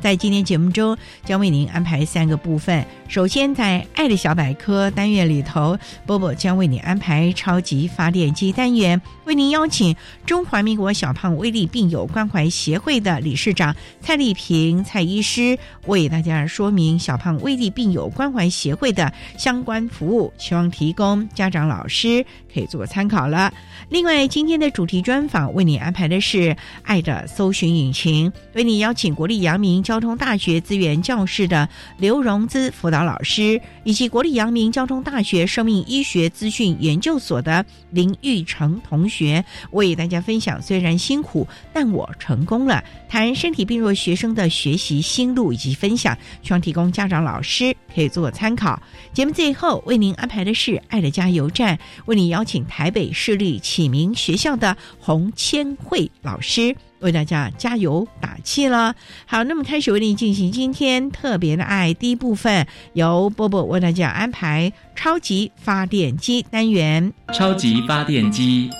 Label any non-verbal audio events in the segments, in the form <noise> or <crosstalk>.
在今天节目中，将为您安排三个部分。首先，在“爱的小百科”单元里头，波波将为你安排超级发电机单元，为您邀请中华民国小胖威力病友关怀协会的理事长蔡丽萍蔡医师，为大家说明小胖威力病友关怀协会的相关服务，希望提供家长、老师可以做个参考了。另外，今天的主题专访为你安排的是“爱的搜寻引擎”，为你邀请国立阳明交通大学资源教室的刘荣姿辅导老师，以及国立阳明交通大学生命医学资讯研究所的林玉成同学，为大家分享虽然辛苦，但我成功了。谈身体病弱学生的学习心路以及分享，希望提供家长、老师可以做个参考。节目最后为您安排的是“爱的加油站”，为您邀请台北市立启明学校的洪千惠老师为大家加油打气了。好，那么开始为您进行今天特别的爱第一部分，由波波为大家安排超级发电机单元。超级发电机，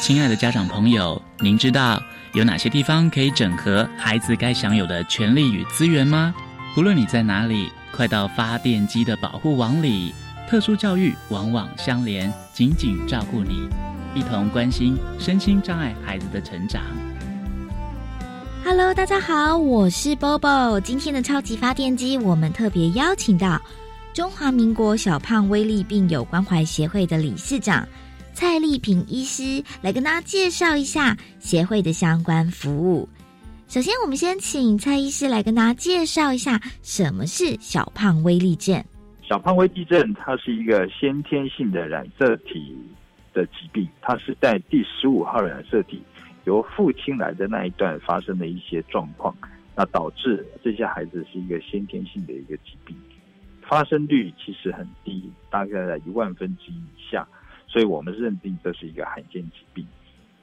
亲爱的家长朋友，您知道有哪些地方可以整合孩子该享有的权利与资源吗？不论你在哪里，快到发电机的保护网里。特殊教育往往相连，紧紧照顾你，一同关心身心障碍孩子的成长。Hello，大家好，我是 Bobo。今天的超级发电机，我们特别邀请到中华民国小胖威力病友关怀协会的理事长蔡丽萍医师来跟大家介绍一下协会的相关服务。首先，我们先请蔡医师来跟大家介绍一下什么是小胖威力症。小胖威地症，它是一个先天性的染色体的疾病，它是在第十五号染色体由父亲来的那一段发生的一些状况，那导致这些孩子是一个先天性的一个疾病，发生率其实很低，大概在一万分之一以下，所以我们认定这是一个罕见疾病。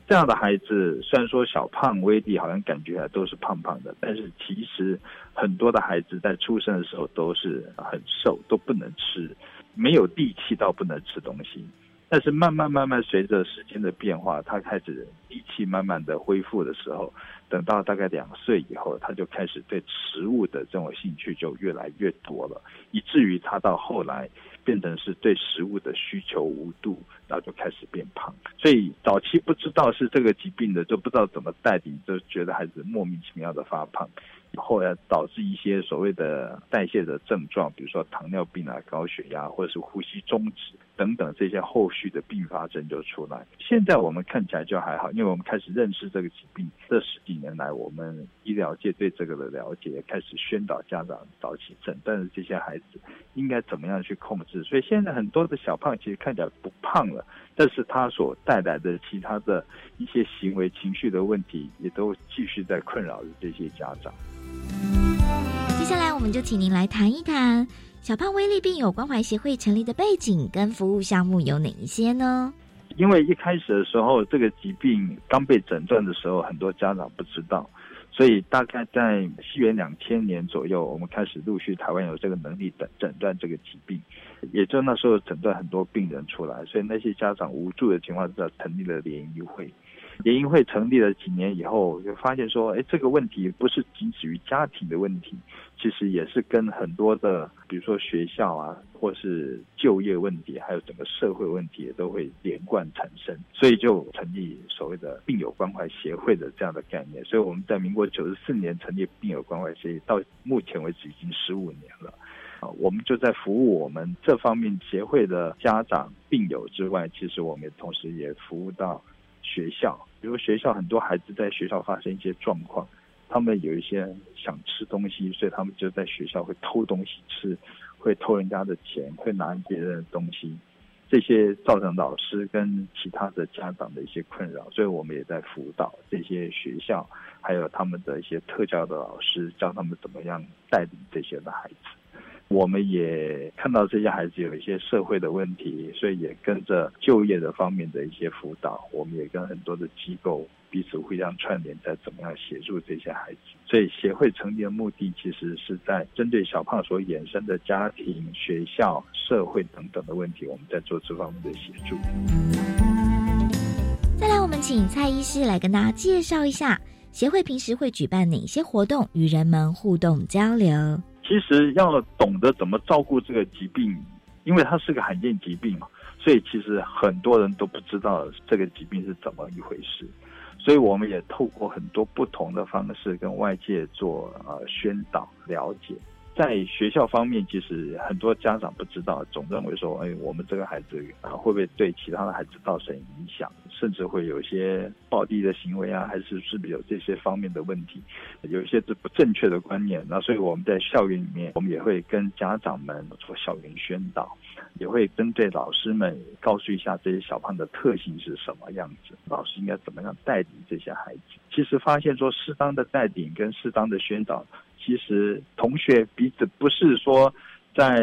这样的孩子虽然说小胖威力好像感觉都是胖胖的，但是其实很多的孩子在出生的时候都是很瘦，都不能吃，没有力气到不能吃东西。但是慢慢慢慢随着时间的变化，他开始力气慢慢的恢复的时候，等到大概两岁以后，他就开始对食物的这种兴趣就越来越多了，以至于他到后来变成是对食物的需求无度，然后就开始变胖。所以早期不知道是这个疾病的，就不知道怎么带领，就觉得孩子莫名其妙的发胖。后来导致一些所谓的代谢的症状，比如说糖尿病啊、高血压或者是呼吸终止等等这些后续的并发症就出来。现在我们看起来就还好，因为我们开始认识这个疾病。这十几年来，我们医疗界对这个的了解，开始宣导家长早起诊断的这些孩子应该怎么样去控制。所以现在很多的小胖其实看起来不胖了，但是他所带来的其他的一些行为、情绪的问题，也都继续在困扰着这些家长。接下来，我们就请您来谈一谈小胖威力病友关怀协会成立的背景跟服务项目有哪一些呢？因为一开始的时候，这个疾病刚被诊断的时候，很多家长不知道，所以大概在西元两千年左右，我们开始陆续台湾有这个能力诊诊断这个疾病，也就那时候诊断很多病人出来，所以那些家长无助的情况下，成立了联谊会。联谊会成立了几年以后，就发现说，哎，这个问题不是仅止于家庭的问题，其实也是跟很多的，比如说学校啊，或是就业问题，还有整个社会问题，也都会连贯产生。所以就成立所谓的病友关怀协会的这样的概念。所以我们在民国九十四年成立病友关怀协会，到目前为止已经十五年了。啊，我们就在服务我们这方面协会的家长病友之外，其实我们同时也服务到。学校，比如学校很多孩子在学校发生一些状况，他们有一些想吃东西，所以他们就在学校会偷东西吃，会偷人家的钱，会拿别人的东西，这些造成老师跟其他的家长的一些困扰，所以我们也在辅导这些学校，还有他们的一些特教的老师，教他们怎么样带领这些的孩子。我们也看到这些孩子有一些社会的问题，所以也跟着就业的方面的一些辅导。我们也跟很多的机构彼此互相串联，在怎么样协助这些孩子。所以协会成立的目的，其实是在针对小胖所衍生的家庭、学校、社会等等的问题，我们在做这方面的协助。再来，我们请蔡医师来跟大家介绍一下协会平时会举办哪些活动，与人们互动交流。其实要懂得怎么照顾这个疾病，因为它是个罕见疾病嘛，所以其实很多人都不知道这个疾病是怎么一回事，所以我们也透过很多不同的方式跟外界做呃宣导了解。在学校方面，其实很多家长不知道，总认为说，哎，我们这个孩子啊，会不会对其他的孩子造成影响，甚至会有一些暴力的行为啊，还是是不是有这些方面的问题，有一些是不正确的观念。那所以我们在校园里面，我们也会跟家长们做校园宣导，也会针对老师们告诉一下这些小胖的特性是什么样子，老师应该怎么样带领这些孩子。其实发现说，适当的带领跟适当的宣导。其实同学彼此不是说在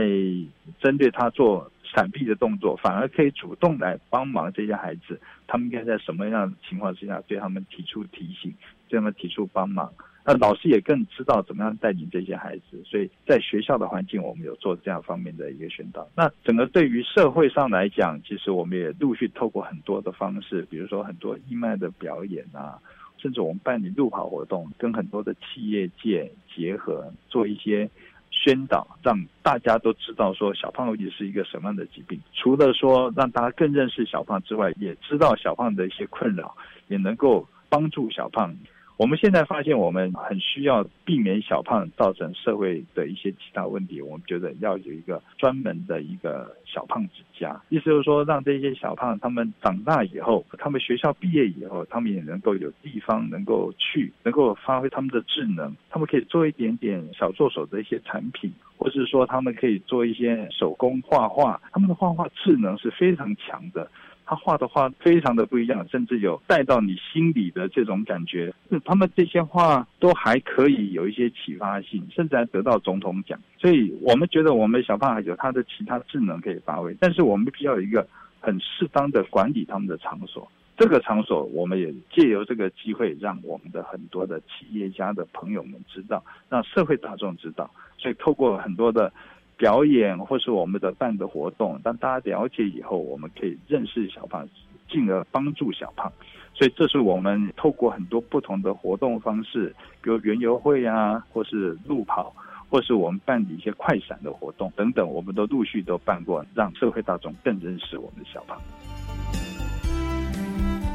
针对他做闪避的动作，反而可以主动来帮忙这些孩子。他们应该在什么样的情况之下对他们提出提醒，对他们提出帮忙？那老师也更知道怎么样带领这些孩子。所以在学校的环境，我们有做这样方面的一个宣导。那整个对于社会上来讲，其实我们也陆续透过很多的方式，比如说很多义卖的表演啊。甚至我们办理路跑活动，跟很多的企业界结合，做一些宣导，让大家都知道说小胖到底是一个什么样的疾病。除了说让大家更认识小胖之外，也知道小胖的一些困扰，也能够帮助小胖。我们现在发现，我们很需要避免小胖造成社会的一些其他问题。我们觉得要有一个专门的一个小胖之家，意思就是说，让这些小胖他们长大以后，他们学校毕业以后，他们也能够有地方能够去，能够发挥他们的智能。他们可以做一点点小助手的一些产品，或是说他们可以做一些手工画画。他们的画画智能是非常强的。他画的画非常的不一样，甚至有带到你心里的这种感觉。他们这些画都还可以有一些启发性，甚至还得到总统奖。所以我们觉得我们小胖有他的其他智能可以发挥，但是我们必须要有一个很适当的管理他们的场所。这个场所我们也借由这个机会，让我们的很多的企业家的朋友们知道，让社会大众知道。所以透过很多的。表演或是我们的办的活动，当大家了解以后，我们可以认识小胖，进而帮助小胖。所以这是我们透过很多不同的活动方式，比如园游会啊，或是路跑，或是我们办理一些快闪的活动等等，我们都陆续都办过，让社会大众更认识我们的小胖。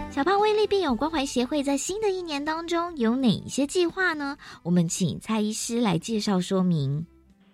小胖威力病友关怀协会在新的一年当中有哪一些计划呢？我们请蔡医师来介绍说明。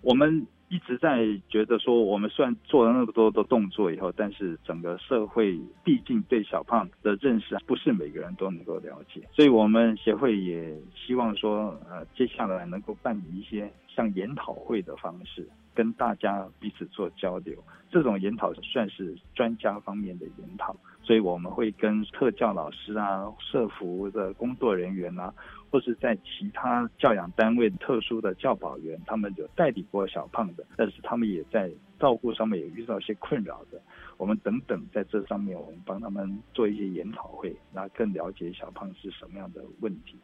我们。一直在觉得说，我们虽然做了那么多的动作以后，但是整个社会毕竟对小胖的认识不是每个人都能够了解，所以我们协会也希望说，呃，接下来能够办理一些像研讨会的方式，跟大家彼此做交流。这种研讨算是专家方面的研讨，所以我们会跟特教老师啊、社服的工作人员啊。或是在其他教养单位特殊的教保员，他们有代理过小胖的，但是他们也在照顾上面也遇到一些困扰的。我们等等在这上面，我们帮他们做一些研讨会，那更了解小胖是什么样的问题。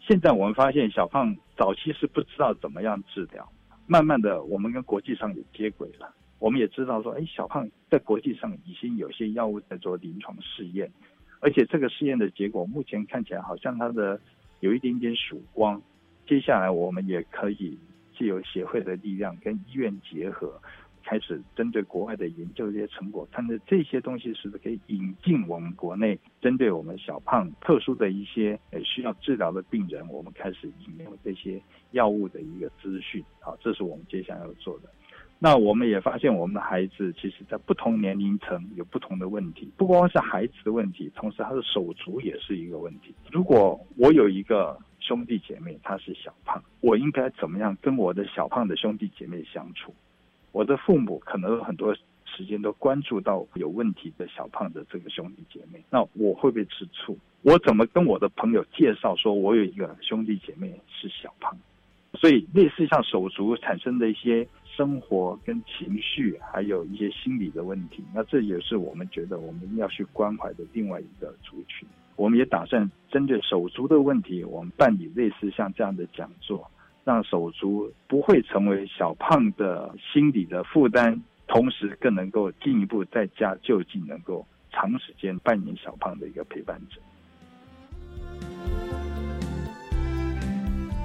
现在我们发现小胖早期是不知道怎么样治疗，慢慢的我们跟国际上也接轨了，我们也知道说，哎，小胖在国际上已经有些药物在做临床试验，而且这个试验的结果目前看起来好像他的有一点点曙光。接下来我们也可以借由协会的力量跟医院结合。开始针对国外的研究这些成果，看着这些东西是不是可以引进我们国内，针对我们小胖特殊的一些呃需要治疗的病人，我们开始引用这些药物的一个资讯。好，这是我们接下来要做的。那我们也发现，我们的孩子其实在不同年龄层有不同的问题，不光是孩子的问题，同时他的手足也是一个问题。如果我有一个兄弟姐妹他是小胖，我应该怎么样跟我的小胖的兄弟姐妹相处？我的父母可能很多时间都关注到有问题的小胖的这个兄弟姐妹，那我会不会吃醋？我怎么跟我的朋友介绍说我有一个兄弟姐妹是小胖？所以类似像手足产生的一些生活跟情绪，还有一些心理的问题，那这也是我们觉得我们要去关怀的另外一个族群。我们也打算针对手足的问题，我们办理类似像这样的讲座。让手足不会成为小胖的心理的负担，同时更能够进一步在家就近能够长时间扮演小胖的一个陪伴者。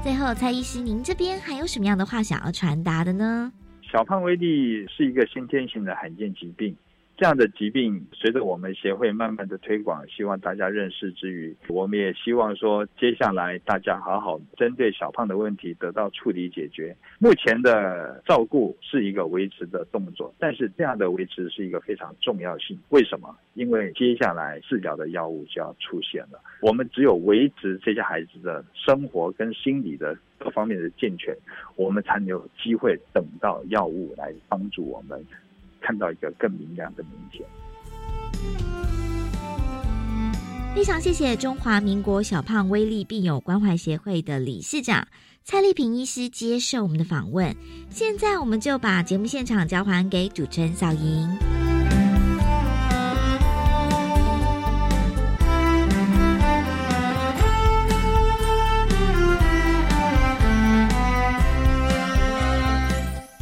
最后，蔡医师，您这边还有什么样的话想要传达的呢？小胖威力是一个先天性的罕见疾病。这样的疾病，随着我们协会慢慢的推广，希望大家认识之余，我们也希望说，接下来大家好好针对小胖的问题得到处理解决。目前的照顾是一个维持的动作，但是这样的维持是一个非常重要性。为什么？因为接下来治疗的药物就要出现了。我们只有维持这些孩子的生活跟心理的各方面的健全，我们才有机会等到药物来帮助我们。看到一个更明亮的明天。非常谢谢中华民国小胖威力病友关怀协会的理事长蔡丽萍医师接受我们的访问。现在我们就把节目现场交还给主持人小莹。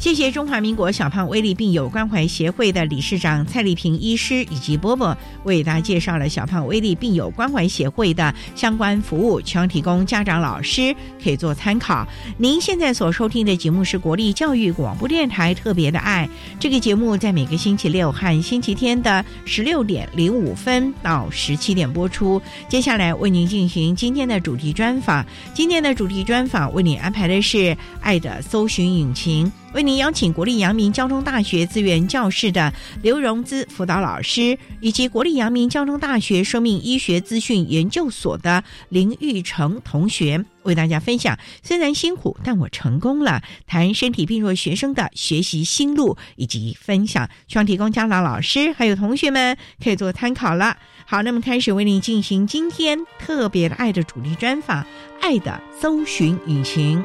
谢谢中华民国小胖威力病友关怀协会的理事长蔡丽萍医师以及波波为大家介绍了小胖威力病友关怀协会的相关服务，希望提供家长、老师可以做参考。您现在所收听的节目是国立教育广播电台特别的爱，这个节目在每个星期六和星期天的十六点零五分到十七点播出。接下来为您进行今天的主题专访，今天的主题专访为您安排的是爱的搜寻引擎。为您邀请国立阳明交通大学资源教室的刘荣姿辅导老师，以及国立阳明交通大学生命医学资讯研究所的林玉成同学，为大家分享虽然辛苦，但我成功了。谈身体病弱学生的学习心路以及分享，希望提供家长、老师还有同学们可以做参考了。好，那么开始为您进行今天特别爱的主题专访，《爱的搜寻引擎》。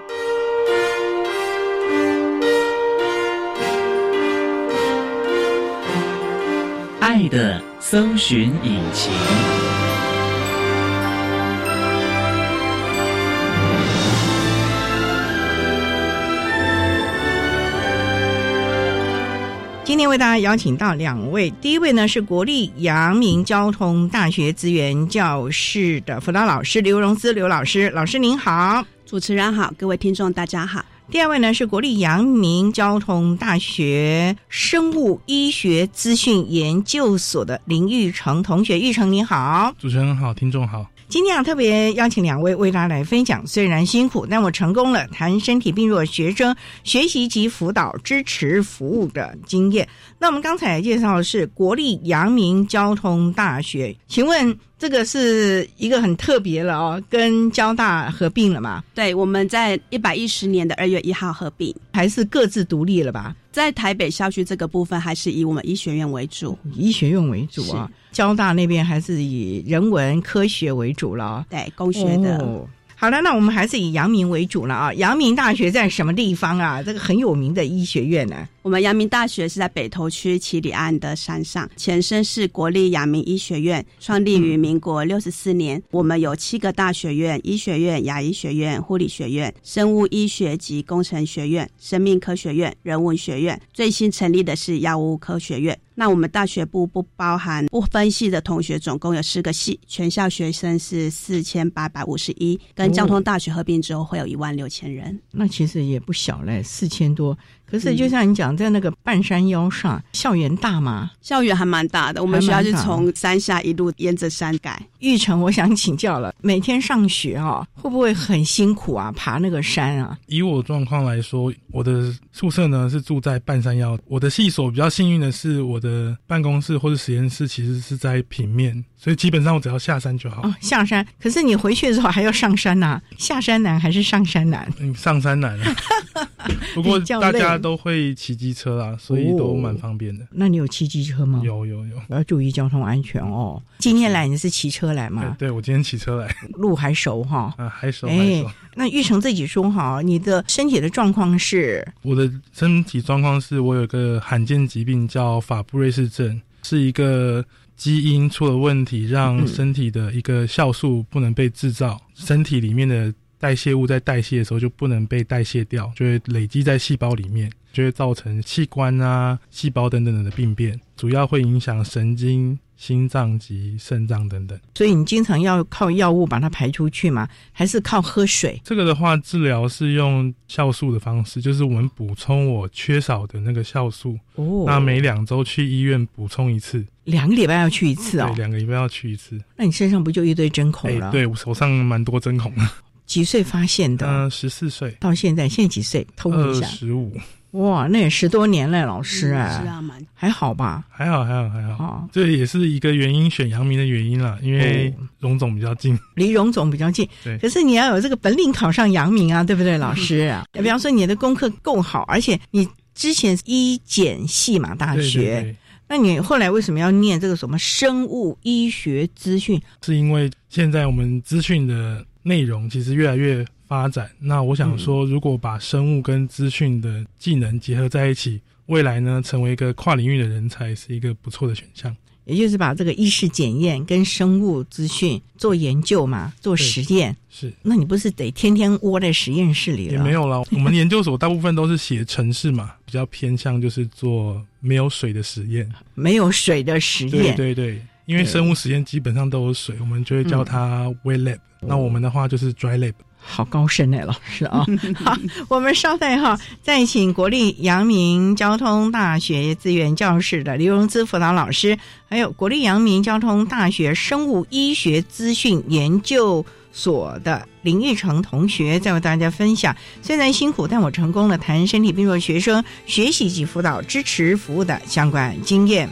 爱的搜寻引擎。今天为大家邀请到两位，第一位呢是国立阳明交通大学资源教室的辅导老师刘荣姿刘老师，老师您好，主持人好，各位听众大家好。第二位呢是国立阳明交通大学生物医学资讯研究所的林玉成同学，玉成你好，主持人好，听众好。今天啊特别邀请两位为大家来分享，虽然辛苦，但我成功了谈身体病弱学生学习及辅导支持服务的经验。那我们刚才介绍的是国立阳明交通大学，请问？这个是一个很特别了哦，跟交大合并了嘛？对，我们在一百一十年的二月一号合并，还是各自独立了吧？在台北校区这个部分，还是以我们医学院为主，医学院为主啊。交大那边还是以人文科学为主了，对，工学的。好了，那我们还是以阳明为主了啊。阳明大学在什么地方啊？这个很有名的医学院呢。我们阳明大学是在北投区七里岸的山上，前身是国立阳明医学院，创立于民国六十四年。我们有七个大学院：医学院、牙医学院、护理学院、生物医学及工程学院、生命科学院、人文学院。最新成立的是药物科学院。那我们大学部不包含不分系的同学，总共有四个系，全校学生是四千八百五十一，跟交通大学合并之后会有一万六千人。那其实也不小嘞，四千多。可是就像你讲，在那个半山腰上，校园大吗？校园还蛮大的，我们学校是从山下一路沿着山改。玉成，我想请教了，每天上学啊，会不会很辛苦啊？爬那个山啊？以我状况来说，我的宿舍呢是住在半山腰，我的系所比较幸运的是，我的办公室或者实验室其实是在平面。所以基本上我只要下山就好。哦，下山。可是你回去的时候还要上山呐？下山难还是上山难？嗯，上山难。<laughs> 不过大家都会骑机车啦，所以都蛮方便的。那你有骑机车吗？有有有。要注意交通安全哦。今天来你是骑车来吗？对，我今天骑车来。路还熟哈？啊，还熟。哎，那玉成自己说哈，你的身体的状况是？我的身体状况是我有个罕见疾病叫法布瑞氏症，是一个。基因出了问题，让身体的一个酵素不能被制造，身体里面的代谢物在代谢的时候就不能被代谢掉，就会累积在细胞里面，就会造成器官啊、细胞等等的病变，主要会影响神经。心脏及肾脏等等，所以你经常要靠药物把它排出去吗？还是靠喝水？这个的话，治疗是用酵素的方式，就是我们补充我缺少的那个酵素。哦，那每两周去医院补充一次，两个礼拜要去一次哦。对，两个礼拜要去一次。那你身上不就一堆针孔了？对，我手上蛮多针孔的。几岁发现的？嗯，十四岁。到现在，现在几岁？偷一下。十五。哇，那也十多年了，老师啊，是啊，蛮还好吧？还好，还好，还好。这也是一个原因，选阳明的原因啦，因为荣总比较近，离荣总比较近。对，可是你要有这个本领考上阳明啊，对不对，老师？<laughs> 比方说你的功课够好，而且你之前一检系嘛，大学，那你后来为什么要念这个什么生物医学资讯？是因为现在我们资讯的内容其实越来越。发展，那我想说，如果把生物跟资讯的技能结合在一起，未来呢，成为一个跨领域的人才，是一个不错的选项。也就是把这个医师检验跟生物资讯做研究嘛，做实验。是，那你不是得天天窝在实验室里了？也没有了，我们研究所大部分都是写程式嘛，比较偏向就是做没有水的实验。没有水的实验，对对对，因为生物实验基本上都有水，我们就会叫它 wet lab。那我们的话就是 dry lab。好高深哎，老师啊！<laughs> 好，我们稍待哈，再请国立阳明交通大学资源教室的刘荣姿辅导老师，还有国立阳明交通大学生物医学资讯研究所的林玉成同学，在为大家分享虽然辛苦，但我成功了谈身体病弱学生学习及辅导支持服务的相关经验。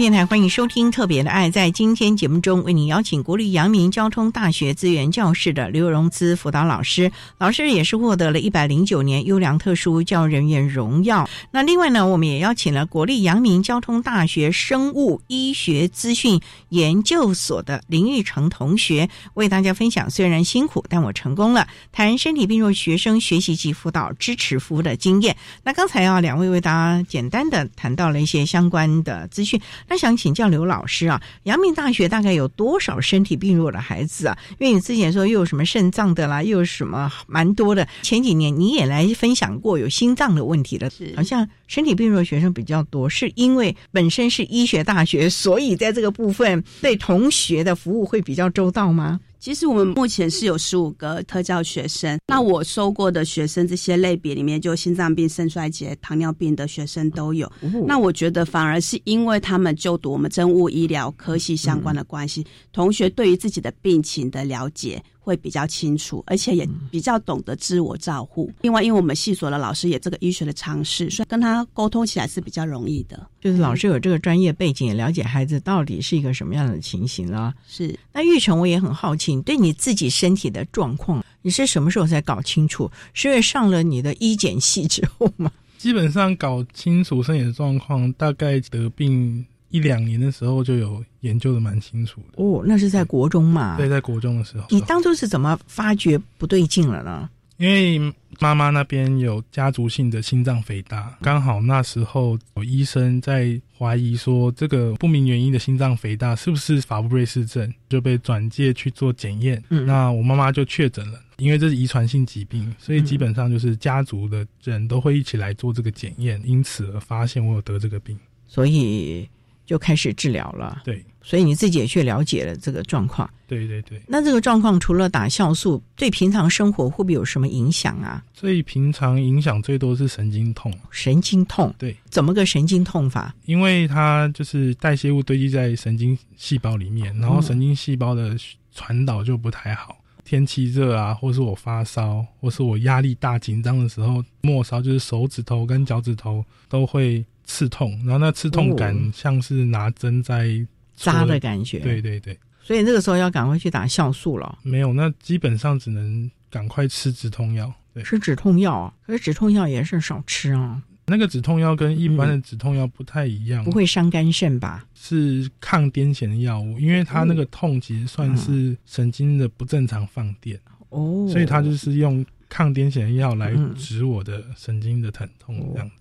电台欢迎收听《特别的爱》。在今天节目中，为您邀请国立阳明交通大学资源教室的刘荣姿辅导老师，老师也是获得了一百零九年优良特殊教人员荣耀。那另外呢，我们也邀请了国立阳明交通大学生物医学资讯研究所的林玉成同学，为大家分享虽然辛苦，但我成功了，谈身体病弱学生学习及辅导支持服务的经验。那刚才啊，两位为大家简单的谈到了一些相关的资讯。那想请教刘老师啊，阳明大学大概有多少身体病弱的孩子啊？因为你之前说又有什么肾脏的啦，又有什么蛮多的。前几年你也来分享过有心脏的问题的，好像身体病弱学生比较多，是因为本身是医学大学，所以在这个部分对同学的服务会比较周到吗？其实我们目前是有十五个特教学生，那我收过的学生这些类别里面，就心脏病、肾衰竭、糖尿病的学生都有。那我觉得反而是因为他们就读我们生物医疗科系相关的关系，同学对于自己的病情的了解。会比较清楚，而且也比较懂得自我照护。另外，因为我们系所的老师也这个医学的常识，所以跟他沟通起来是比较容易的。就是老师有这个专业背景，也了解孩子到底是一个什么样的情形了。是。那玉成，我也很好奇，对你自己身体的状况，你是什么时候才搞清楚？是因为上了你的医检系之后吗？基本上搞清楚身体的状况，大概得病。一两年的时候就有研究的蛮清楚的哦，那是在国中嘛？对，在国中的时候。你当初是怎么发觉不对劲了呢？因为妈妈那边有家族性的心脏肥大，刚好那时候有医生在怀疑说这个不明原因的心脏肥大是不是法布瑞氏症，就被转介去做检验。嗯，那我妈妈就确诊了，因为这是遗传性疾病，所以基本上就是家族的人都会一起来做这个检验，因此而发现我有得这个病，所以。就开始治疗了，对，所以你自己也去了解了这个状况，对对对。那这个状况除了打酵素，对平常生活会不会有什么影响啊？最平常影响最多是神经痛，神经痛，对，怎么个神经痛法？因为它就是代谢物堆积在神经细胞里面，然后神经细胞的传导就不太好。天气热啊，或是我发烧，或是我压力大紧张的时候，末梢就是手指头跟脚趾头都会。刺痛，然后那刺痛感像是拿针在扎的感觉。对对对，所以那个时候要赶快去打酵素了。没有，那基本上只能赶快吃止痛药。对，吃止痛药，可是止痛药也是少吃啊。那个止痛药跟一般的止痛药不太一样，不会伤肝肾吧？是抗癫痫的药物，因为它那个痛其实算是神经的不正常放电哦，所以它就是用抗癫痫的药来止我的神经的疼痛这样子。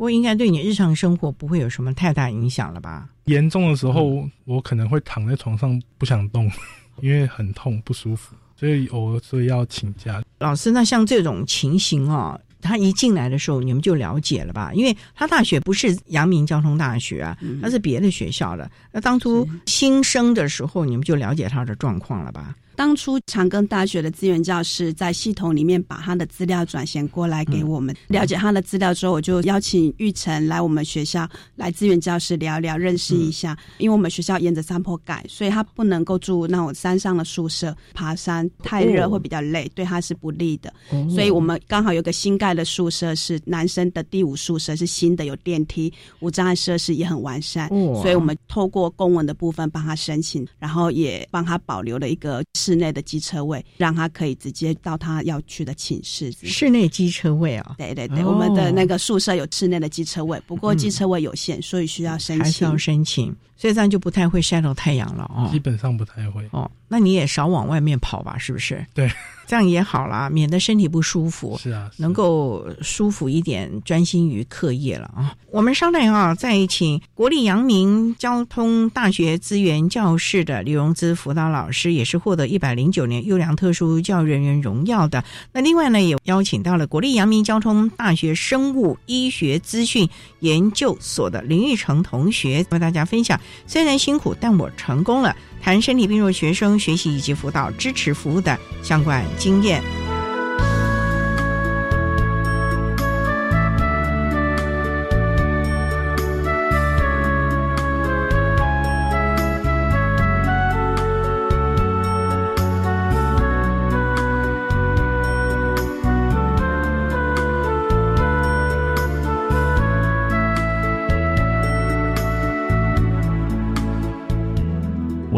不过应该对你日常生活不会有什么太大影响了吧？严重的时候，我可能会躺在床上不想动，<laughs> 因为很痛不舒服，所以偶尔所以要请假。老师，那像这种情形哦，他一进来的时候，你们就了解了吧？因为他大学不是阳明交通大学啊，他是别的学校的。那当初新生的时候，你们就了解他的状况了吧？当初长庚大学的资源教师在系统里面把他的资料转衔过来给我们，了解他的资料之后，我就邀请玉成来我们学校来资源教师聊聊，认识一下。因为我们学校沿着山坡盖，所以他不能够住那种山上的宿舍，爬山太热会比较累，对他是不利的。所以我们刚好有个新盖的宿舍，是男生的第五宿舍，是新的，有电梯，无障碍设施也很完善。所以我们透过公文的部分帮他申请，然后也帮他保留了一个。室内的机车位，让他可以直接到他要去的寝室。室内机车位啊，对对对，我们的那个宿舍有室内的机车位，不过机车位有限，所以需要申请。还是要申请，所以这样就不太会晒到太阳了哦。基本上不太会哦。那你也少往外面跑吧，是不是？对，这样也好啦，免得身体不舒服。是啊，能够舒服一点，专心于课业了啊。我们稍待啊，再请国立阳明交通大学资源教室的李荣姿辅导老师，也是获得一百零九年优良特殊教育人员荣耀的。那另外呢，也邀请到了国立阳明交通大学生物医学资讯研究所的林玉成同学，为大家分享。虽然辛苦，但我成功了。谈身体病弱学生学习以及辅导支持服务的相关经验。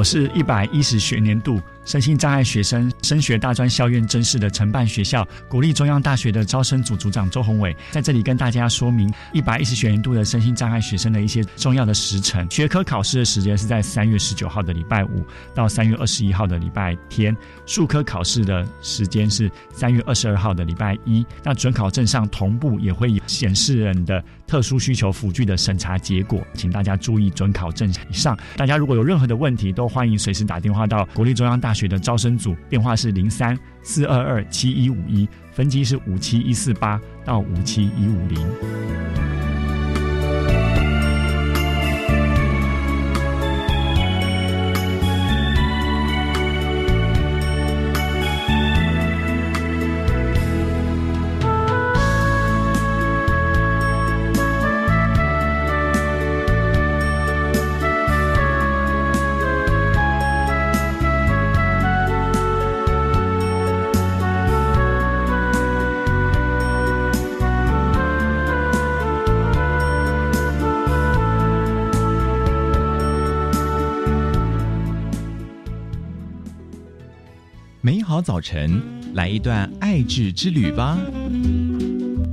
我是一百一十学年度身心障碍学生升学大专校院真试的承办学校国立中央大学的招生组组长周宏伟，在这里跟大家说明一百一十学年度的身心障碍学生的一些重要的时程。学科考试的时间是在三月十九号的礼拜五到三月二十一号的礼拜天，数科考试的时间是三月二十二号的礼拜一。那准考证上同步也会有显示人的特殊需求辅具的审查结果，请大家注意准考证上。大家如果有任何的问题，都欢迎随时打电话到国立中央大学的招生组，电话是零三四二二七一五一，分机是五七一四八到五七一五零。早晨，来一段爱智之旅吧。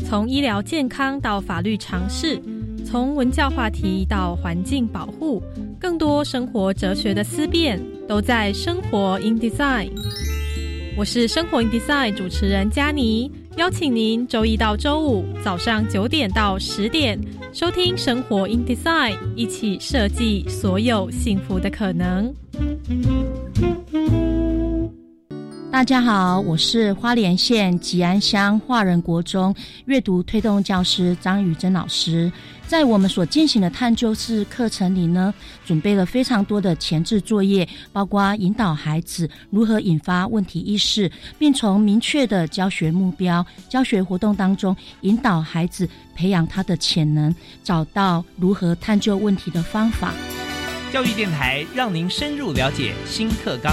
从医疗健康到法律常识，从文教话题到环境保护，更多生活哲学的思辨，都在《生活 in Design》。我是《生活 in Design》主持人佳妮，邀请您周一到周五早上九点到十点收听《生活 in Design》，一起设计所有幸福的可能。大家好，我是花莲县吉安乡华人国中阅读推动教师张宇珍老师。在我们所进行的探究式课程里呢，准备了非常多的前置作业，包括引导孩子如何引发问题意识，并从明确的教学目标、教学活动当中引导孩子培养他的潜能，找到如何探究问题的方法。教育电台让您深入了解新课纲。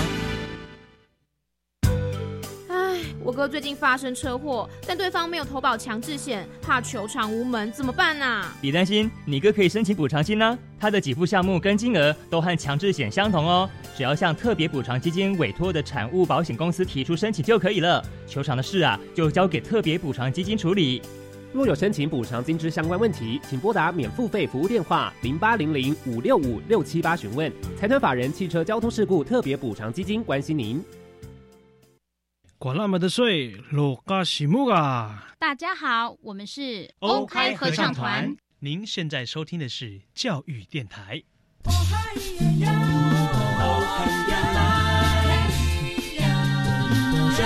我哥最近发生车祸，但对方没有投保强制险，怕求偿无门，怎么办呢？别担心，你哥可以申请补偿金呢。他的给付项目跟金额都和强制险相同哦，只要向特别补偿基金委托的产物保险公司提出申请就可以了。求偿的事啊，就交给特别补偿基金处理。若有申请补偿金之相关问题，请拨打免付费服务电话零八零零五六五六七八询问。财团法人汽车交通事故特别补偿基金关心您。管那么的水，落嘎西木啊！大家好，我们是欧开合唱团。您现在收听的是教育电台。教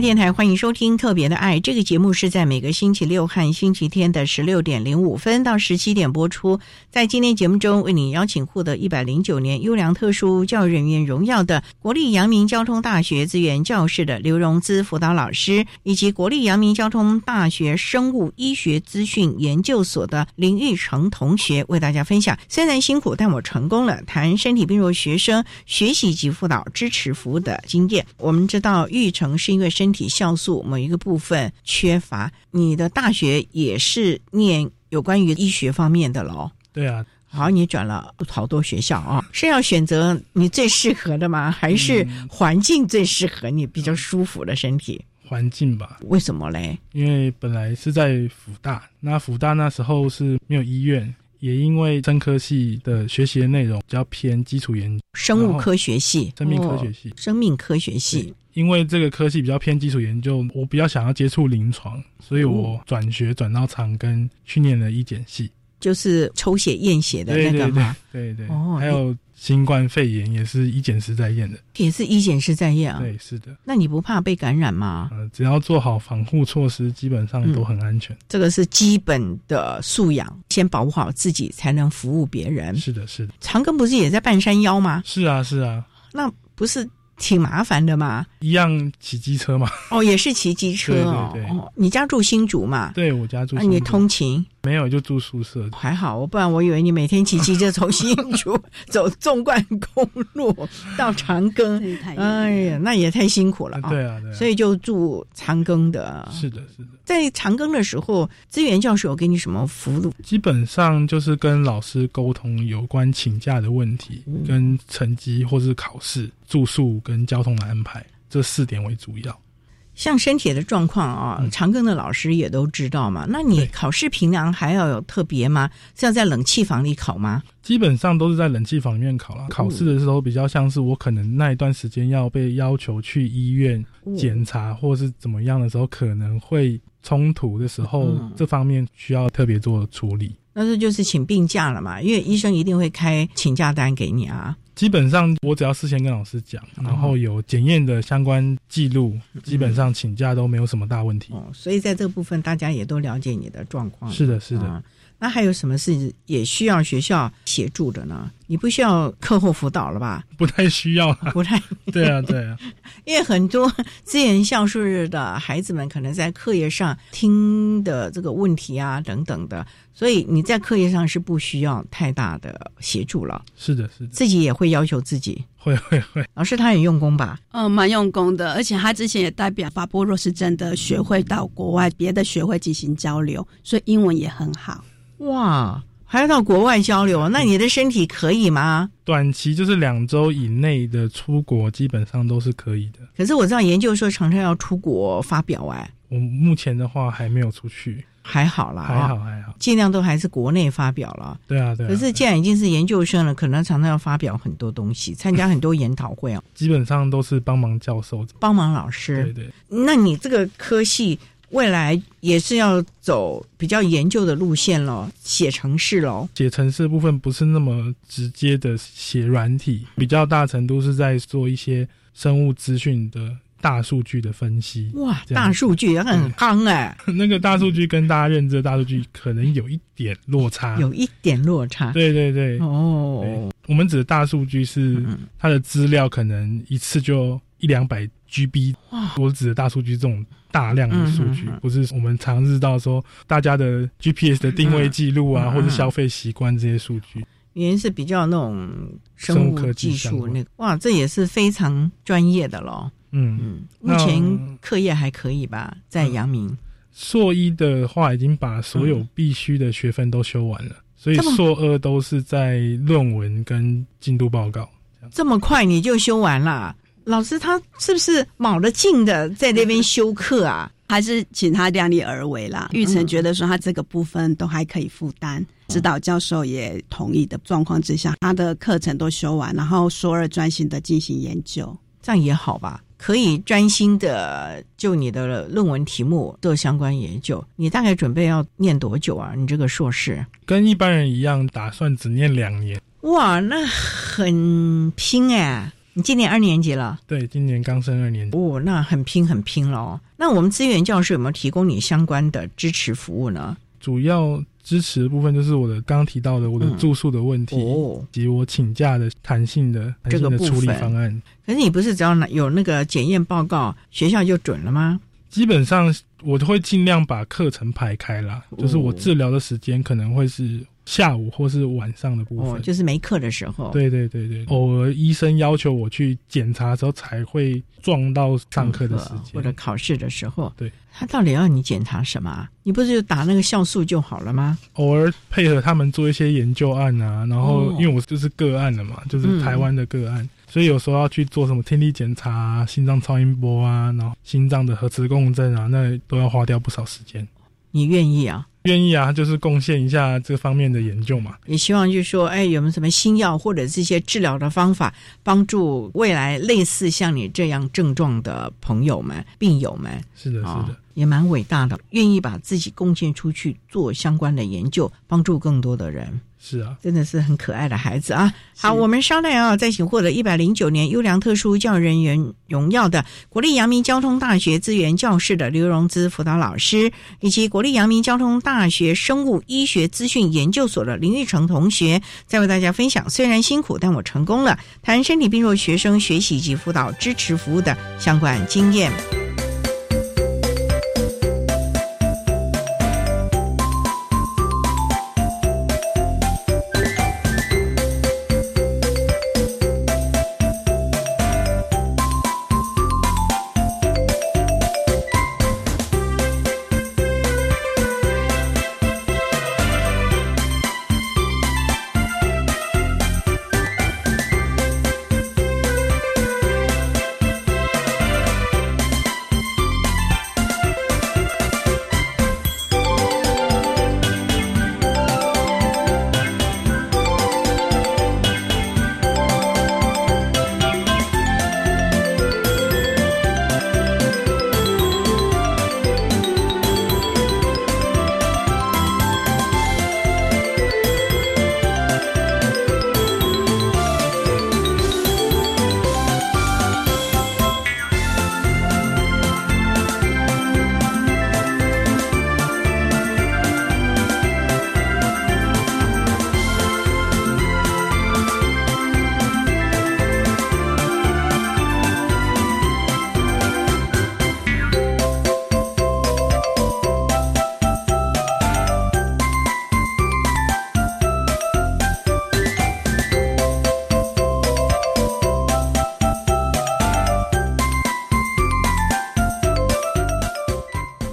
电台欢迎收听《特别的爱》这个节目，是在每个星期六和星期天的十六点零五分到十七点播出。在今天节目中，为你邀请获得一百零九年优良特殊教育人员荣耀的国立阳明交通大学资源教室的刘荣姿辅导老师，以及国立阳明交通大学生物医学资讯研究所的林玉成同学，为大家分享虽然辛苦，但我成功了。谈身体病弱学生学习及辅导支持服务的经验。我们知道玉成是因为。身体酵素某一个部分缺乏，你的大学也是念有关于医学方面的喽？对啊，好，你转了好多学校啊，是要选择你最适合的吗？还是环境最适合你比较舒服的身体？环境吧？为什么嘞？因为本来是在福大，那福大那时候是没有医院。也因为生科系的学习的内容比较偏基础研究，生物科学系、生命科学系、生命科学系。因为这个科系比较偏基础研究，我比较想要接触临床，所以我转学转到长庚去念了医检系，就是抽血验血的那个嘛。对对，哦，还有。新冠肺炎也是一检师在验的，也是一检师在验啊。对，是的。那你不怕被感染吗？呃，只要做好防护措施，基本上都很安全。这个是基本的素养，先保护好自己，才能服务别人。是的，是的。长庚不是也在半山腰吗？是啊，是啊。那不是挺麻烦的吗？一样骑机车嘛。哦，也是骑机车哦。对对对。你家住新竹嘛？对，我家住。那你通勤？没有，就住宿舍。还好，不然我以为你每天骑机车从新竹 <laughs> 走纵贯公路到长庚。哎呀，那也太辛苦了啊！对啊，对。所以就住长庚的。是的，是的。在长庚的时候，资源教授有给你什么服务？基本上就是跟老师沟通有关请假的问题，跟成绩或是考试、住宿跟交通的安排这四点为主要。像身体的状况啊，长庚的老师也都知道嘛。那你考试平量还要有特别吗？是要在冷气房里考吗？基本上都是在冷气房里面考了。考试的时候比较像是我可能那一段时间要被要求去医院检查，或是怎么样的时候，可能会冲突的时候，这方面需要特别做处理。那这就是请病假了嘛？因为医生一定会开请假单给你啊。基本上我只要事先跟老师讲，然后有检验的相关记录，基本上请假都没有什么大问题。哦，所以在这个部分大家也都了解你的状况。是的，是的。那还有什么是也需要学校协助的呢？你不需要课后辅导了吧？不太需要，<laughs> 不太。<laughs> 对啊，对啊，<laughs> 因为很多资源校数日的孩子们可能在课业上听的这个问题啊等等的，所以你在课业上是不需要太大的协助了。是的，是的，自己也会要求自己，会会会。老师他很用功吧？嗯，蛮用功的，而且他之前也代表法波弱视症的学会到国外别的学会进行交流，所以英文也很好。哇！还要到国外交流，那你的身体可以吗？短期就是两周以内的出国，基本上都是可以的。可是我知道研究说常常要出国发表，哎，我目前的话还没有出去，还好啦，还好还好，尽量都还是国内发表了。对啊，对。可是既然已经是研究生了，可能常常要发表很多东西，参加很多研讨会啊。基本上都是帮忙教授，帮忙老师。对对。那你这个科系？未来也是要走比较研究的路线咯，写程式咯。写程式的部分不是那么直接的写软体，比较大程度是在做一些生物资讯的大数据的分析。哇，大数据也很夯哎！<laughs> 那个大数据跟大家认知的大数据可能有一点落差，有一点落差。对对对，哦，我们指的大数据是它的资料可能一次就一两百 GB。我指的大数据这种。大量的数据不是我们常知道说大家的 GPS 的定位记录啊，或者消费习惯这些数据，原因是比较那种生物技术那个哇，这也是非常专业的咯。嗯嗯，目前课业还可以吧？在阳明硕一的话，已经把所有必须的学分都修完了，所以硕二都是在论文跟进度报告。这么快你就修完了？老师他是不是卯了劲的在那边修课啊？还是请他量力而为啦？玉成觉得说他这个部分都还可以负担，指导教授也同意的状况之下，他的课程都修完，然后硕二专心的进行研究，这样也好吧？可以专心的就你的论文题目做相关研究。你大概准备要念多久啊？你这个硕士跟一般人一样，打算只念两年。哇，那很拼哎！你今年二年级了？对，今年刚升二年级。哦，那很拼很拼了哦。那我们资源教师有没有提供你相关的支持服务呢？主要支持的部分就是我的刚刚提到的我的住宿的问题，及我请假的弹性的这个处理方案。可是你不是只要有那个检验报告，学校就准了吗？基本上我会尽量把课程排开啦，就是我治疗的时间可能会是。下午或是晚上的部分，就是没课的时候。对对对对，偶尔医生要求我去检查的时候，才会撞到上课的时间或者考试的时候。对，他到底要你检查什么？你不是就打那个酵素就好了吗？偶尔配合他们做一些研究案啊，然后因为我就是个案的嘛，就是台湾的个案，所以有时候要去做什么听力检查、心脏超音波啊，然后心脏的核磁共振啊，那都要花掉不少时间。你愿意啊？愿意啊，就是贡献一下这方面的研究嘛。也希望就是说，哎，有没有什么新药或者这些治疗的方法，帮助未来类似像你这样症状的朋友们、病友们？是的，是的，也蛮伟大的，愿意把自己贡献出去做相关的研究，帮助更多的人。是啊，真的是很可爱的孩子啊！好，我们稍待啊，再请获得一百零九年优良特殊教育人员荣耀的国立阳明交通大学资源教室的刘荣姿辅导老师，以及国立阳明交通大学生物医学资讯研究所的林玉成同学，再为大家分享虽然辛苦，但我成功了，谈身体病弱学生学习及辅导支持服务的相关经验。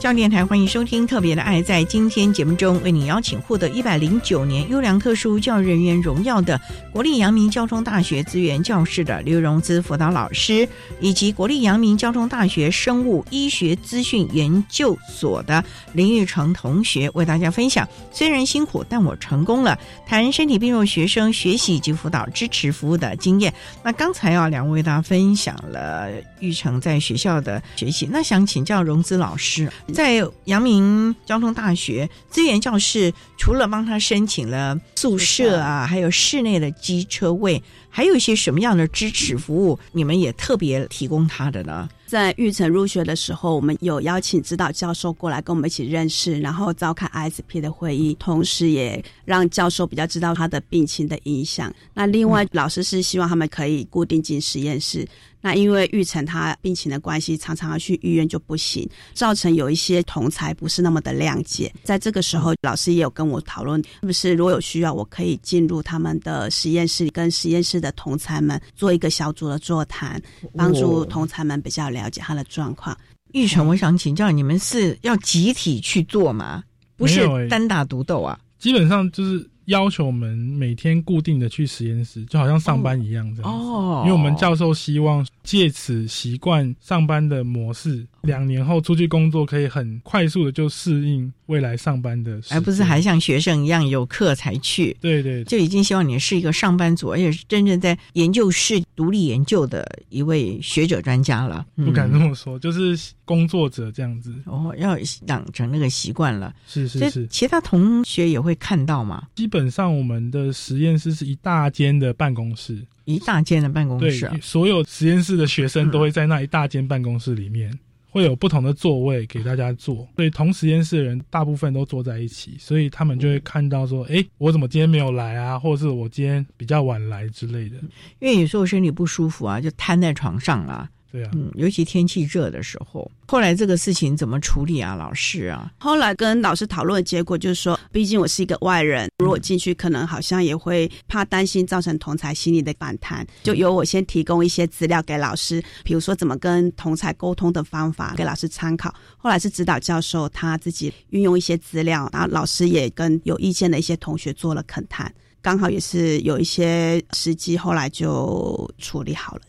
中央电台欢迎收听《特别的爱》。在今天节目中，为你邀请获得一百零九年优良特殊教育人员荣耀的国立阳明交通大学资源教室的刘荣姿辅导老师，以及国立阳明交通大学生物医学资讯研究所的林玉成同学，为大家分享虽然辛苦，但我成功了。谈身体病弱学生学习以及辅导支持服务的经验。那刚才啊，两位大家分享了玉成在学校的学习。那想请教荣姿老师。在阳明交通大学资源教室，除了帮他申请了宿舍啊，还有室内的机车位，还有一些什么样的支持服务，你们也特别提供他的呢？在玉成入学的时候，我们有邀请指导教授过来跟我们一起认识，然后召开 ISP 的会议，同时也让教授比较知道他的病情的影响。那另外，老师是希望他们可以固定进实验室。那因为玉成他病情的关系，常常要去医院就不行，造成有一些同才不是那么的谅解。在这个时候，老师也有跟我讨论，是不是如果有需要，我可以进入他们的实验室，跟实验室的同才们做一个小组的座谈，帮助同才们比较了解他的状况。玉成，我想请教你们是要集体去做吗？不是单打独斗啊？基本上就是。要求我们每天固定的去实验室，就好像上班一样这样子。哦，因为我们教授希望借此习惯上班的模式，两年后出去工作可以很快速的就适应未来上班的，而不是还像学生一样有课才去。对对，就已经希望你是一个上班族，而且是真正在研究室独立研究的一位学者专家了。不敢这么说，就是工作者这样子。哦，要养成那个习惯了。是是是，其他同学也会看到吗？基本。上，我们的实验室是一大间的办公室，一大间的办公室。对，所有实验室的学生都会在那一大间办公室里面，会有不同的座位给大家坐。所以同实验室的人大部分都坐在一起，所以他们就会看到说：“哎，我怎么今天没有来啊？或者是我今天比较晚来之类的。”因为有时候身体不舒服啊，就瘫在床上了。嗯，尤其天气热的时候。后来这个事情怎么处理啊，老师啊？后来跟老师讨论的结果就是说，毕竟我是一个外人，如果进去可能好像也会怕担心造成同才心理的反弹，就由我先提供一些资料给老师，比如说怎么跟同才沟通的方法给老师参考。后来是指导教授他自己运用一些资料，然后老师也跟有意见的一些同学做了恳谈，刚好也是有一些时机，后来就处理好了。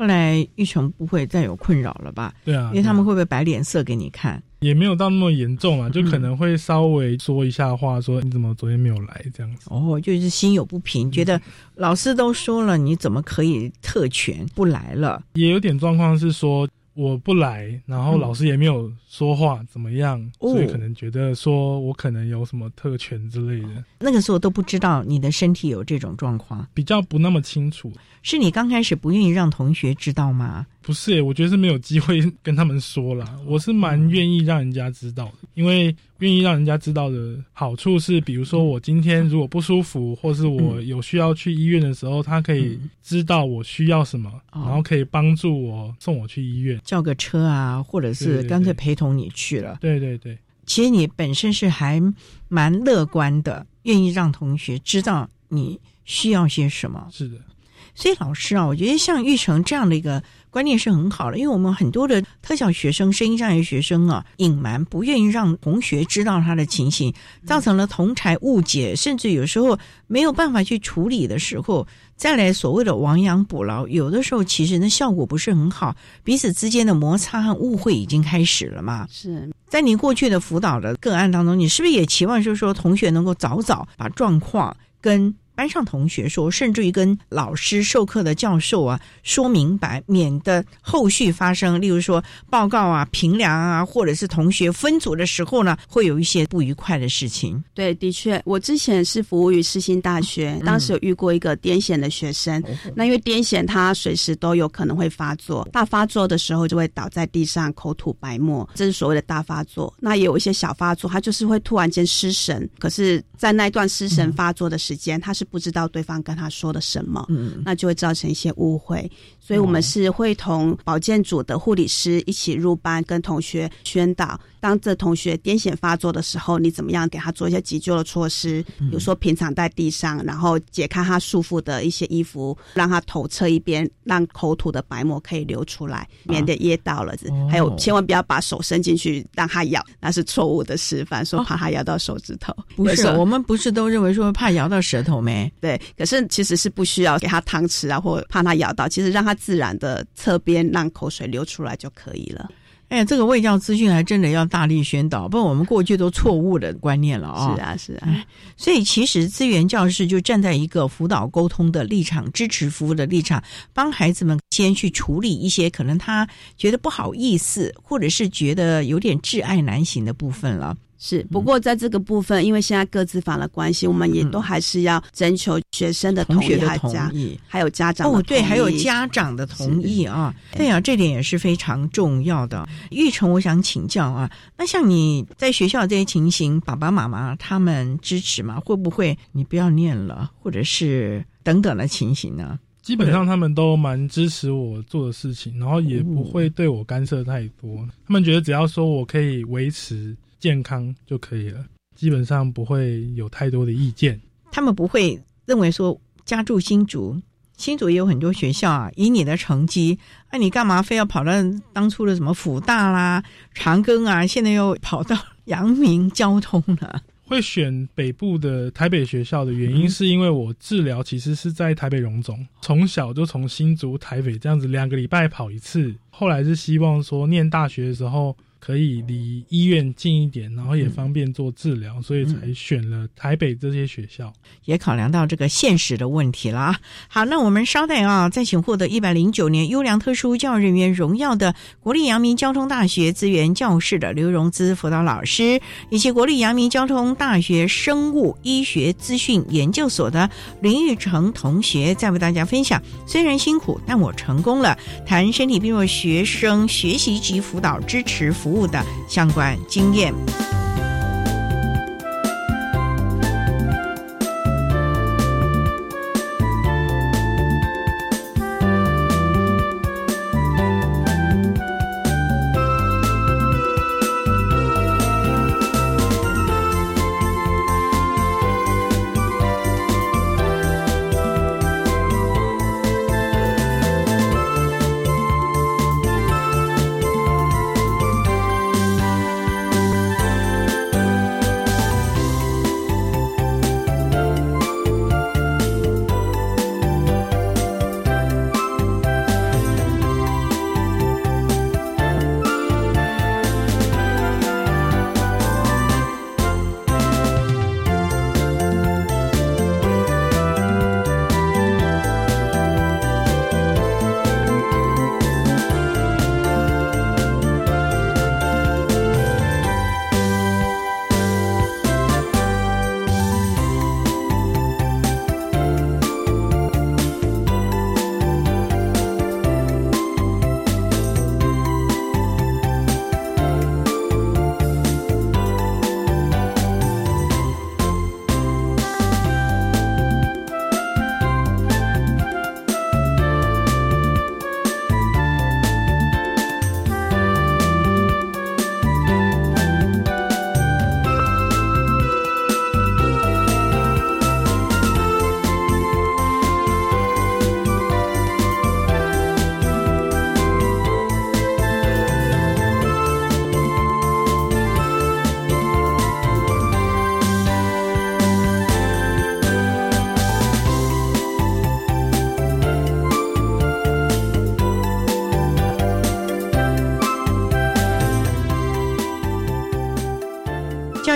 后来玉琼不会再有困扰了吧？对啊，因为他们会不会摆脸色给你看？也没有到那么严重啊，就可能会稍微说一下话，说你怎么昨天没有来这样子。哦，就是心有不平，觉得老师都说了，你怎么可以特权不来了？也有点状况是说。我不来，然后老师也没有说话，怎么样？所以可能觉得说我可能有什么特权之类的。那个时候都不知道你的身体有这种状况，比较不那么清楚。是你刚开始不愿意让同学知道吗？不是，我觉得是没有机会跟他们说了。我是蛮愿意让人家知道的，因为愿意让人家知道的好处是，比如说我今天如果不舒服，或是我有需要去医院的时候，他可以知道我需要什么，然后可以帮助我送我去医院，叫个车啊，或者是干脆陪同你去了。对对对，其实你本身是还蛮乐观的，愿意让同学知道你需要些什么。是的。所以老师啊，我觉得像玉成这样的一个观念是很好的，因为我们很多的特小学生、声音障碍学生啊，隐瞒不愿意让同学知道他的情形，造成了同台误解，甚至有时候没有办法去处理的时候，再来所谓的亡羊补牢，有的时候其实那效果不是很好，彼此之间的摩擦和误会已经开始了嘛。是在你过去的辅导的个案当中，你是不是也期望就是说同学能够早早把状况跟？班上同学说，甚至于跟老师授课的教授啊说明白，免得后续发生，例如说报告啊、评量啊，或者是同学分组的时候呢，会有一些不愉快的事情。对，的确，我之前是服务于世新大学，当时有遇过一个癫痫的学生。那因为癫痫，他随时都有可能会发作，大发作的时候就会倒在地上，口吐白沫，这是所谓的大发作。那也有一些小发作，他就是会突然间失神，可是，在那段失神发作的时间，他是。不知道对方跟他说了什么，嗯，那就会造成一些误会。所以，我们是会同保健组的护理师一起入班，跟同学宣导，当这同学癫痫发作的时候，你怎么样给他做一些急救的措施？比如说平躺在地上，然后解开他束缚的一些衣服，让他头侧一边，让口吐的白沫可以流出来，免得噎到了。还有，千万不要把手伸进去让他咬，那是错误的示范，说怕他咬到手指头。不是，我们不是都认为说怕咬到舌头没？对，可是其实是不需要给他汤匙啊，或怕他咬到，其实让他自然的侧边让口水流出来就可以了。哎，这个卫教资讯还真的要大力宣导，不然我们过去都错误的观念了啊！是啊，是啊。所以其实资源教室就站在一个辅导沟通的立场，支持服务的立场，帮孩子们先去处理一些可能他觉得不好意思，或者是觉得有点挚爱难行的部分了。是，不过在这个部分，因为现在各自法的关系，我们也都还是要征求学生的同意，还同意，还有家长哦，对，还有家长的同意啊。对啊，这点也是非常重要的。玉成，我想请教啊，那像你在学校这些情形，爸爸妈妈他们支持吗？会不会你不要念了，或者是等等的情形呢？基本上他们都蛮支持我做的事情，然后也不会对我干涉太多。他们觉得只要说我可以维持。健康就可以了，基本上不会有太多的意见。他们不会认为说家住新竹，新竹也有很多学校啊。以你的成绩，那你干嘛非要跑到当初的什么辅大啦、长庚啊，现在又跑到阳明交通了？会选北部的台北学校的原因，是因为我治疗其实是在台北荣总，从小就从新竹、台北这样子两个礼拜跑一次。后来是希望说念大学的时候。可以离医院近一点，然后也方便做治疗，所以才选了台北这些学校。也考量到这个现实的问题了。好，那我们稍待啊，再请获得一百零九年优良特殊教育人员荣耀的国立阳明交通大学资源教室的刘荣姿辅导老师，以及国立阳明交通大学生物医学资讯研究所的林玉成同学，再为大家分享。虽然辛苦，但我成功了。谈身体病弱学生学习及辅导支持服。服务的相关经验。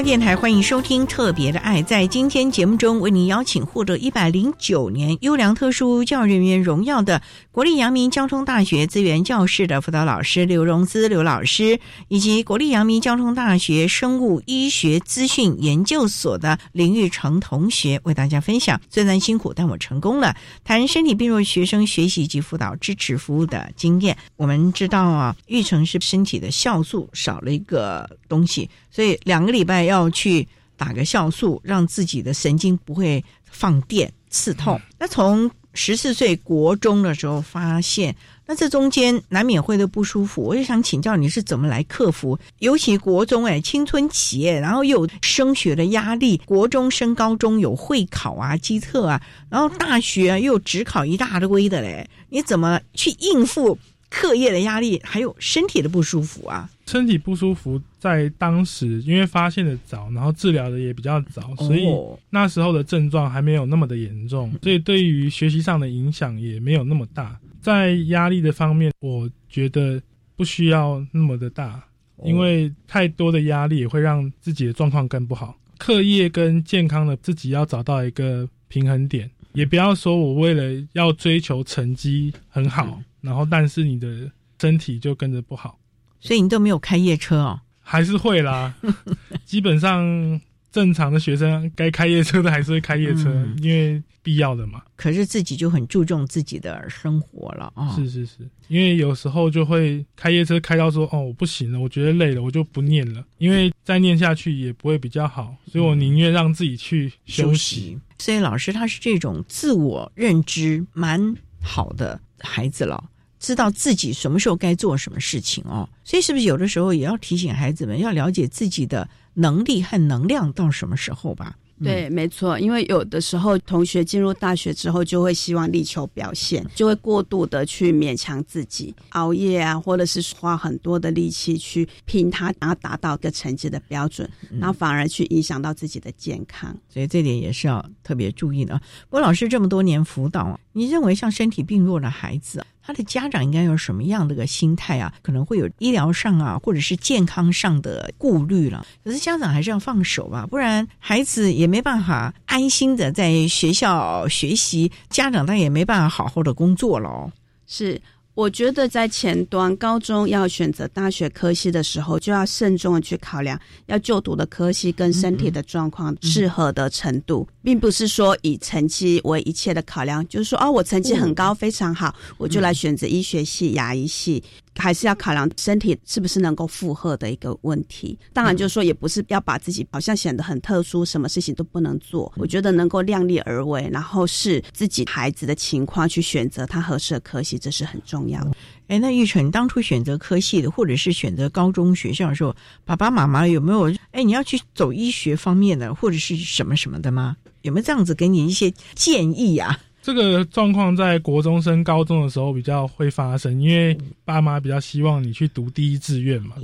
电台欢迎收听《特别的爱》。在今天节目中，为您邀请获得一百零九年优良特殊教育人员荣耀的国立阳明交通大学资源教室的辅导老师刘荣姿刘老师，以及国立阳明交通大学生物医学资讯研究所的林玉成同学，为大家分享虽然辛苦，但我成功了。谈身体病弱学生学习及辅导支持服务的经验。我们知道啊，玉成是身体的酵素少了一个东西。所以两个礼拜要去打个酵素，让自己的神经不会放电刺痛。那从十四岁国中的时候发现那这中间难免会的不舒服，我就想请教你是怎么来克服？尤其国中哎，青春期然后又有升学的压力，国中升高中有会考啊、基测啊，然后大学又只考一大堆的嘞，你怎么去应付课业的压力，还有身体的不舒服啊？身体不舒服在当时因为发现的早，然后治疗的也比较早，所以那时候的症状还没有那么的严重，所以对于学习上的影响也没有那么大。在压力的方面，我觉得不需要那么的大，因为太多的压力也会让自己的状况更不好。课业跟健康的自己要找到一个平衡点，也不要说我为了要追求成绩很好，然后但是你的身体就跟着不好。所以你都没有开夜车哦？还是会啦，<laughs> 基本上。正常的学生该开夜车的还是会开夜车，因为必要的嘛。可是自己就很注重自己的生活了啊。是是是，因为有时候就会开夜车开到说哦我不行了，我觉得累了，我就不念了，因为再念下去也不会比较好，所以我宁愿让自己去休息。所以老师他是这种自我认知蛮好的孩子了。知道自己什么时候该做什么事情哦，所以是不是有的时候也要提醒孩子们要了解自己的能力和能量到什么时候吧？对，没错，因为有的时候同学进入大学之后就会希望力求表现，就会过度的去勉强自己，熬夜啊，或者是花很多的力气去拼他，然后达到一个成绩的标准，然后反而去影响到自己的健康，所以这点也是要特别注意的。不过老师这么多年辅导，你认为像身体病弱的孩子？他的家长应该有什么样的个心态啊？可能会有医疗上啊，或者是健康上的顾虑了。可是家长还是要放手吧，不然孩子也没办法安心的在学校学习，家长他也没办法好好的工作了。是。我觉得在前端高中要选择大学科系的时候，就要慎重的去考量要就读的科系跟身体的状况适合的程度，并不是说以成绩为一切的考量，就是说哦，我成绩很高，非常好，我就来选择医学系、牙医系。还是要考量身体是不是能够负荷的一个问题。当然，就是说也不是要把自己好像显得很特殊，什么事情都不能做。我觉得能够量力而为，然后是自己孩子的情况去选择他合适的科系，这是很重要的。哎，那玉成当初选择科系的，或者是选择高中学校的时候，爸爸妈妈有没有哎你要去走医学方面的，或者是什么什么的吗？有没有这样子给你一些建议啊？这个状况在国中升高中的时候比较会发生，因为爸妈比较希望你去读第一志愿嘛，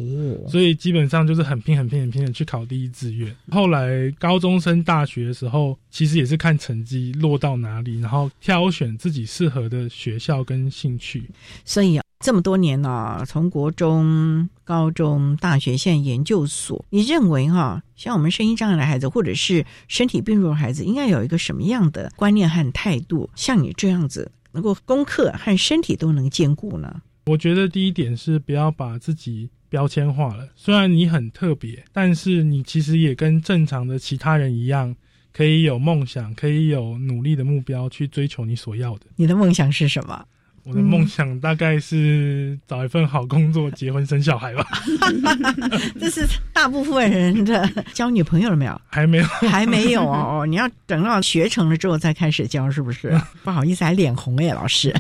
所以基本上就是很拼、很拼、很拼的去考第一志愿。后来高中升大学的时候，其实也是看成绩落到哪里，然后挑选自己适合的学校跟兴趣。所以啊。这么多年了，从国中、高中、大学，现在研究所，你认为哈，像我们声音障碍的孩子，或者是身体病弱的孩子，应该有一个什么样的观念和态度？像你这样子，能够功课和身体都能兼顾呢？我觉得第一点是不要把自己标签化了。虽然你很特别，但是你其实也跟正常的其他人一样，可以有梦想，可以有努力的目标去追求你所要的。你的梦想是什么？我的梦想大概是找一份好工作、结婚生小孩吧。<laughs> 这是大部分人的交女朋友了没有？<laughs> 还没有，还没有哦。你要等到学成了之后再开始交，是不是？<laughs> 不好意思，还脸红哎，老师。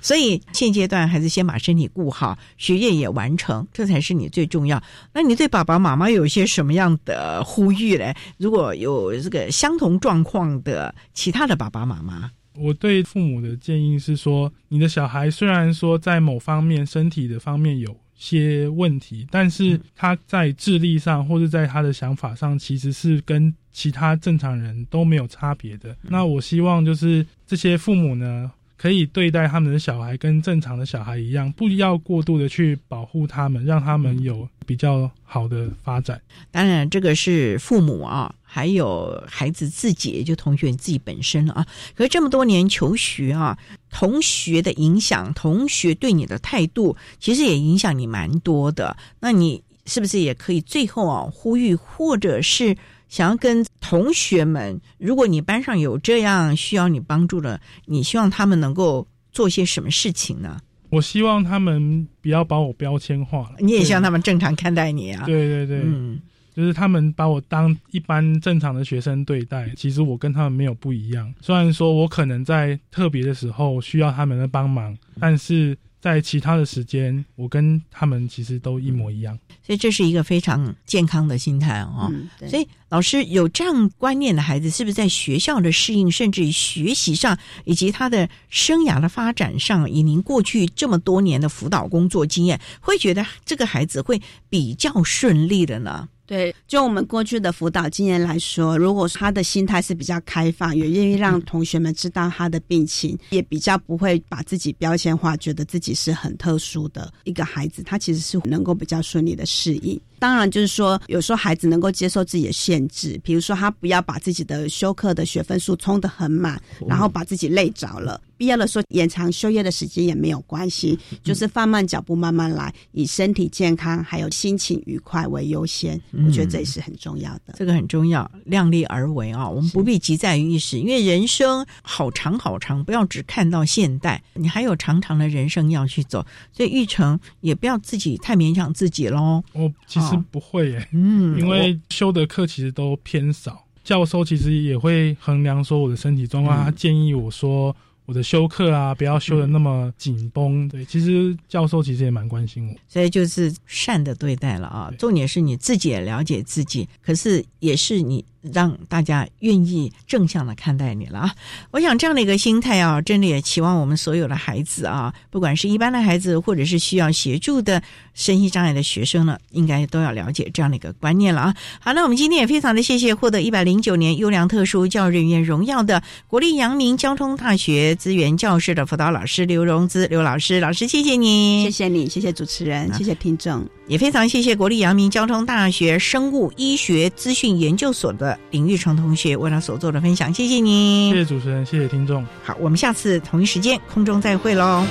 所以现阶段还是先把身体顾好，学业也完成，这才是你最重要。那你对爸爸妈妈有一些什么样的呼吁嘞？如果有这个相同状况的其他的爸爸妈妈？我对父母的建议是说，你的小孩虽然说在某方面身体的方面有些问题，但是他在智力上或者在他的想法上，其实是跟其他正常人都没有差别的。那我希望就是这些父母呢。可以对待他们的小孩跟正常的小孩一样，不要过度的去保护他们，让他们有比较好的发展。当然，这个是父母啊，还有孩子自己，就同学自己本身了啊。可是这么多年求学啊，同学的影响，同学对你的态度，其实也影响你蛮多的。那你是不是也可以最后啊呼吁，或者是？想要跟同学们，如果你班上有这样需要你帮助的，你希望他们能够做些什么事情呢？我希望他们不要把我标签化了。你也希望他们正常看待你啊？对对对，嗯，就是他们把我当一般正常的学生对待，其实我跟他们没有不一样。虽然说我可能在特别的时候需要他们的帮忙，但是在其他的时间，我跟他们其实都一模一样。所以这是一个非常健康的心态哦、嗯所以老师有这样观念的孩子，是不是在学校的适应，甚至于学习上，以及他的生涯的发展上，以您过去这么多年的辅导工作经验，会觉得这个孩子会比较顺利的呢？对，就我们过去的辅导经验来说，如果他的心态是比较开放，也愿意让同学们知道他的病情，也比较不会把自己标签化，觉得自己是很特殊的一个孩子，他其实是能够比较顺利的适应。当然，就是说，有时候孩子能够接受自己的限制，比如说他不要把自己的修课的学分数冲得很满，然后把自己累着了。必要的时候延长休业的时间也没有关系，就是放慢脚步，慢慢来，以身体健康还有心情愉快为优先。我觉得这也是很重要的。这个很重要，量力而为啊！我们不必急在于一时，因为人生好长好长，不要只看到现代，你还有长长的人生要去走。所以玉成也不要自己太勉强自己喽。我其实不会耶，嗯因为修的课其实都偏少，教授其实也会衡量说我的身体状况，嗯他建议我说我的修课啊不要修的那么紧绷。对，其实教授其实也蛮关心我。所以就是善的对待了啊。重点是你自己也了解自己，可是也是你让大家愿意正向的看待你了啊。我想这样的一个心态啊，真的也期望我们所有的孩子啊，不管是一般的孩子，或者是需要协助的身心障碍的学生呢，应该都要了解这样的一个观念了啊。好，那我们今天也非常的谢谢获得一百零九年优良特殊教育人员荣耀的国立阳明交通大学资源教室的辅导老师刘荣姿刘老师，老师谢谢你，谢谢你，谢谢主持人，谢谢听众。也非常谢谢国立阳明交通大学生物医学资讯研究所的林玉成同学为他所做的分享，谢谢你，谢谢主持人，谢谢听众。好，我们下次同一时间空中再会喽。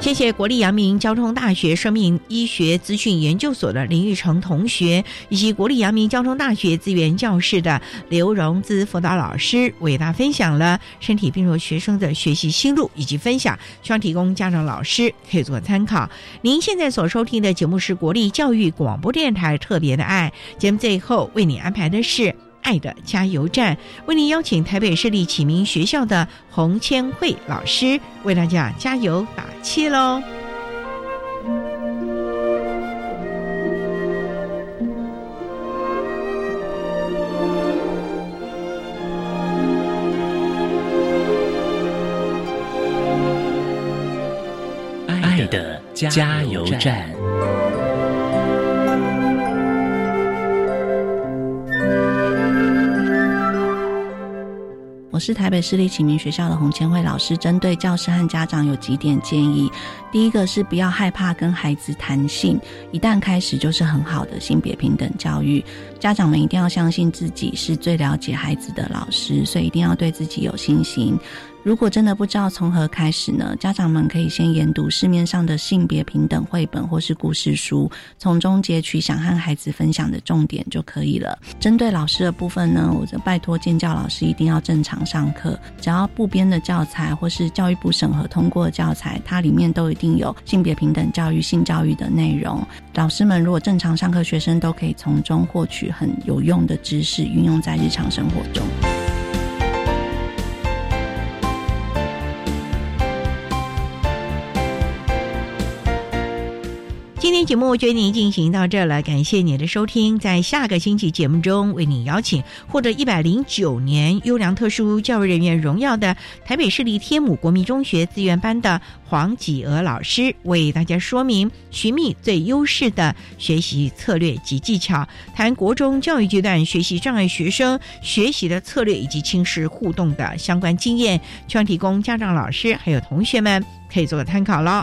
谢谢国立阳明交通大学生命医学资讯研究所的林玉成同学，以及国立阳明交通大学资源教室的刘荣姿辅导老师，为大家分享了身体病弱学生的学习心路以及分享，希望提供家长老师可以做参考。您现在所收听的节目是国立教育广播电台特别的爱节目，最后为你安排的是。爱的加油站，为您邀请台北市立启明学校的洪千惠老师为大家加油打气喽。爱的加油站。我是台北市立启明学校的洪千惠老师，针对教师和家长有几点建议。第一个是不要害怕跟孩子谈性，一旦开始就是很好的性别平等教育。家长们一定要相信自己是最了解孩子的老师，所以一定要对自己有信心。如果真的不知道从何开始呢？家长们可以先研读市面上的性别平等绘本或是故事书，从中截取想和孩子分享的重点就可以了。针对老师的部分呢，我就拜托建教老师一定要正常上课，只要部编的教材或是教育部审核通过的教材，它里面都一定有性别平等教育、性教育的内容。老师们如果正常上课，学生都可以从中获取很有用的知识，运用在日常生活中。今天节目就为您进行到这了，感谢您的收听。在下个星期节目中，为您邀请获得一百零九年优良特殊教育人员荣耀的台北市立天母国民中学资源班的黄启娥老师，为大家说明寻觅最优势的学习策略及技巧，谈国中教育阶段学习障碍学生学习的策略以及亲师互动的相关经验，希望提供家长、老师还有同学们可以做个参考喽。